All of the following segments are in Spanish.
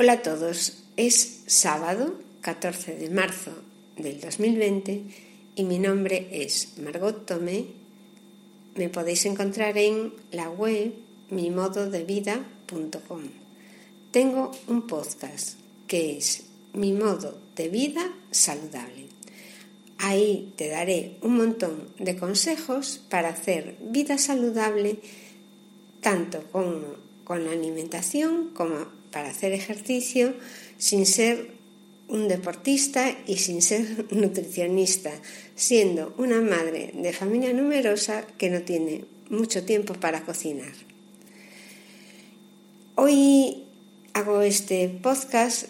Hola a todos, es sábado 14 de marzo del 2020 y mi nombre es Margot Tomé. Me podéis encontrar en la web mimododevida.com. Tengo un podcast que es Mi modo de vida saludable. Ahí te daré un montón de consejos para hacer vida saludable tanto con, con la alimentación como para hacer ejercicio sin ser un deportista y sin ser nutricionista, siendo una madre de familia numerosa que no tiene mucho tiempo para cocinar. Hoy hago este podcast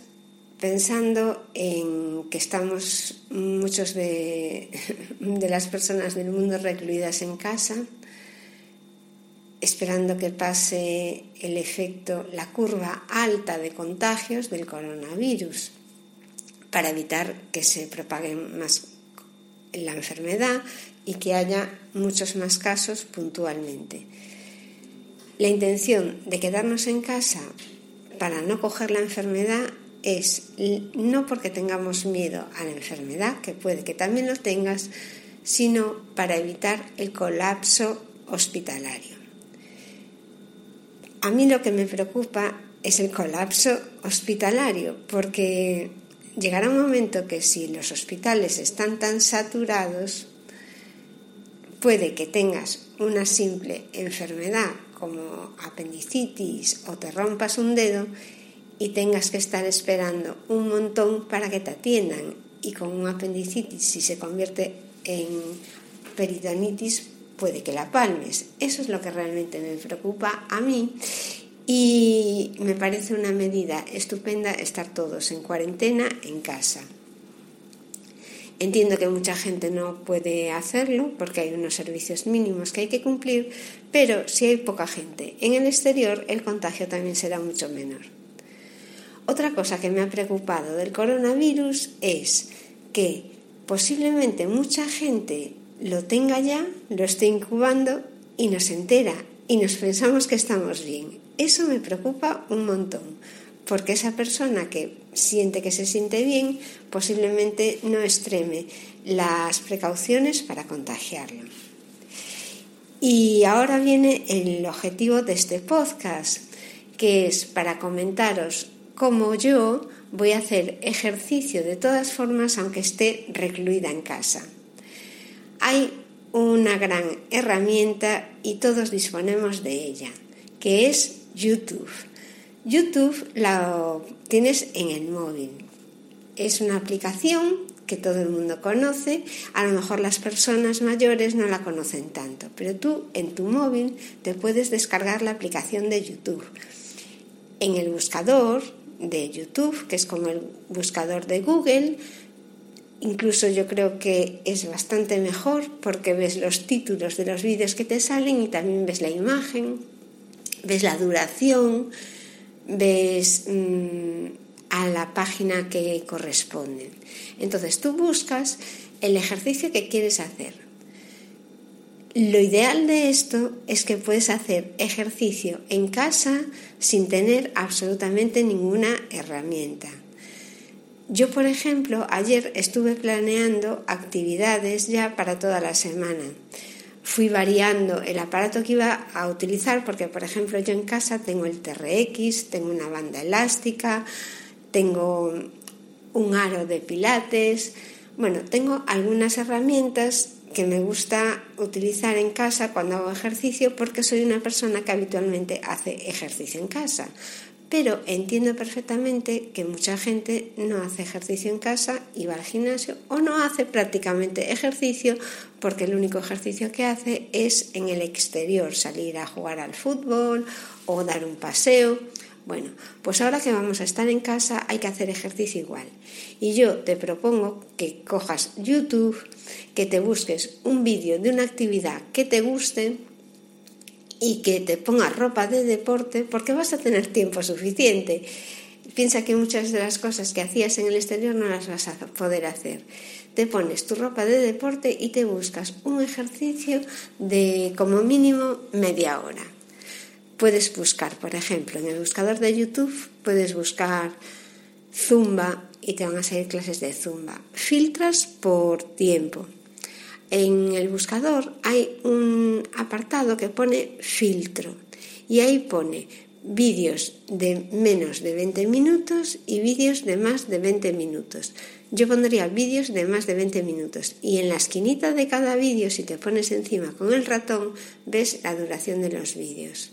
pensando en que estamos muchos de, de las personas del mundo recluidas en casa, esperando que pase el efecto, la curva alta de contagios del coronavirus, para evitar que se propague más la enfermedad y que haya muchos más casos puntualmente. La intención de quedarnos en casa para no coger la enfermedad es no porque tengamos miedo a la enfermedad, que puede que también lo tengas, sino para evitar el colapso hospitalario. A mí lo que me preocupa es el colapso hospitalario, porque llegará un momento que si los hospitales están tan saturados, puede que tengas una simple enfermedad como apendicitis o te rompas un dedo y tengas que estar esperando un montón para que te atiendan. Y con un apendicitis si se convierte en peritonitis puede que la palmes. Eso es lo que realmente me preocupa a mí y me parece una medida estupenda estar todos en cuarentena en casa. Entiendo que mucha gente no puede hacerlo porque hay unos servicios mínimos que hay que cumplir, pero si hay poca gente en el exterior, el contagio también será mucho menor. Otra cosa que me ha preocupado del coronavirus es que posiblemente mucha gente lo tenga ya, lo esté incubando y nos entera y nos pensamos que estamos bien. Eso me preocupa un montón, porque esa persona que siente que se siente bien posiblemente no extreme las precauciones para contagiarlo. Y ahora viene el objetivo de este podcast, que es para comentaros cómo yo voy a hacer ejercicio de todas formas aunque esté recluida en casa hay una gran herramienta y todos disponemos de ella, que es YouTube. YouTube la tienes en el móvil. Es una aplicación que todo el mundo conoce, a lo mejor las personas mayores no la conocen tanto, pero tú en tu móvil te puedes descargar la aplicación de YouTube. En el buscador de YouTube, que es como el buscador de Google, Incluso yo creo que es bastante mejor porque ves los títulos de los vídeos que te salen y también ves la imagen, ves la duración, ves mm, a la página que corresponde. Entonces tú buscas el ejercicio que quieres hacer. Lo ideal de esto es que puedes hacer ejercicio en casa sin tener absolutamente ninguna herramienta. Yo, por ejemplo, ayer estuve planeando actividades ya para toda la semana. Fui variando el aparato que iba a utilizar porque, por ejemplo, yo en casa tengo el TRX, tengo una banda elástica, tengo un aro de pilates. Bueno, tengo algunas herramientas que me gusta utilizar en casa cuando hago ejercicio porque soy una persona que habitualmente hace ejercicio en casa pero entiendo perfectamente que mucha gente no hace ejercicio en casa y va al gimnasio o no hace prácticamente ejercicio porque el único ejercicio que hace es en el exterior, salir a jugar al fútbol o dar un paseo. Bueno, pues ahora que vamos a estar en casa hay que hacer ejercicio igual. Y yo te propongo que cojas YouTube, que te busques un vídeo de una actividad que te guste y que te pongas ropa de deporte porque vas a tener tiempo suficiente. Piensa que muchas de las cosas que hacías en el exterior no las vas a poder hacer. Te pones tu ropa de deporte y te buscas un ejercicio de como mínimo media hora. puedes buscar, por ejemplo, en el buscador de YouTube puedes buscar Zumba y te van a salir clases de Zumba. Filtras por tiempo. En el buscador hay un apartado que pone filtro y ahí pone vídeos de menos de 20 minutos y vídeos de más de 20 minutos. Yo pondría vídeos de más de 20 minutos y en la esquinita de cada vídeo, si te pones encima con el ratón, ves la duración de los vídeos.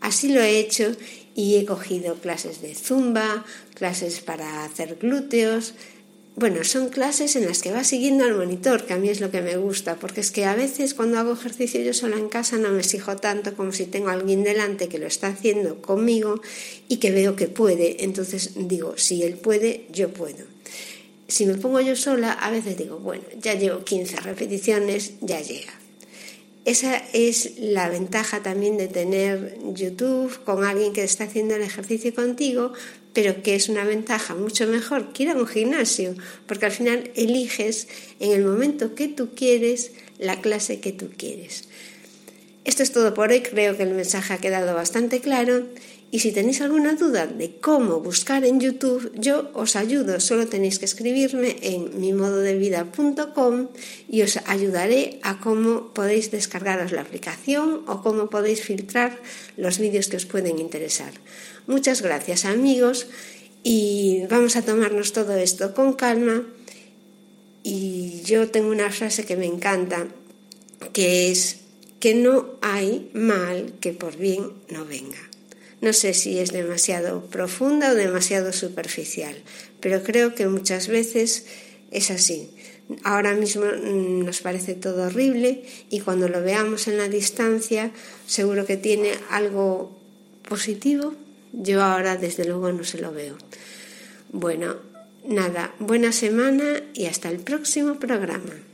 Así lo he hecho y he cogido clases de zumba, clases para hacer glúteos, bueno, son clases en las que vas siguiendo al monitor, que a mí es lo que me gusta, porque es que a veces cuando hago ejercicio yo sola en casa no me exijo tanto como si tengo a alguien delante que lo está haciendo conmigo y que veo que puede. Entonces digo, si él puede, yo puedo. Si me pongo yo sola, a veces digo, bueno, ya llevo 15 repeticiones, ya llega. Esa es la ventaja también de tener YouTube con alguien que está haciendo el ejercicio contigo, pero que es una ventaja mucho mejor que ir a un gimnasio, porque al final eliges en el momento que tú quieres la clase que tú quieres. Esto es todo por hoy, creo que el mensaje ha quedado bastante claro y si tenéis alguna duda de cómo buscar en YouTube, yo os ayudo, solo tenéis que escribirme en mimododevida.com y os ayudaré a cómo podéis descargaros la aplicación o cómo podéis filtrar los vídeos que os pueden interesar. Muchas gracias amigos y vamos a tomarnos todo esto con calma y yo tengo una frase que me encanta que es que no hay mal que por bien no venga. No sé si es demasiado profunda o demasiado superficial, pero creo que muchas veces es así. Ahora mismo mm, nos parece todo horrible y cuando lo veamos en la distancia seguro que tiene algo positivo. Yo ahora desde luego no se lo veo. Bueno, nada, buena semana y hasta el próximo programa.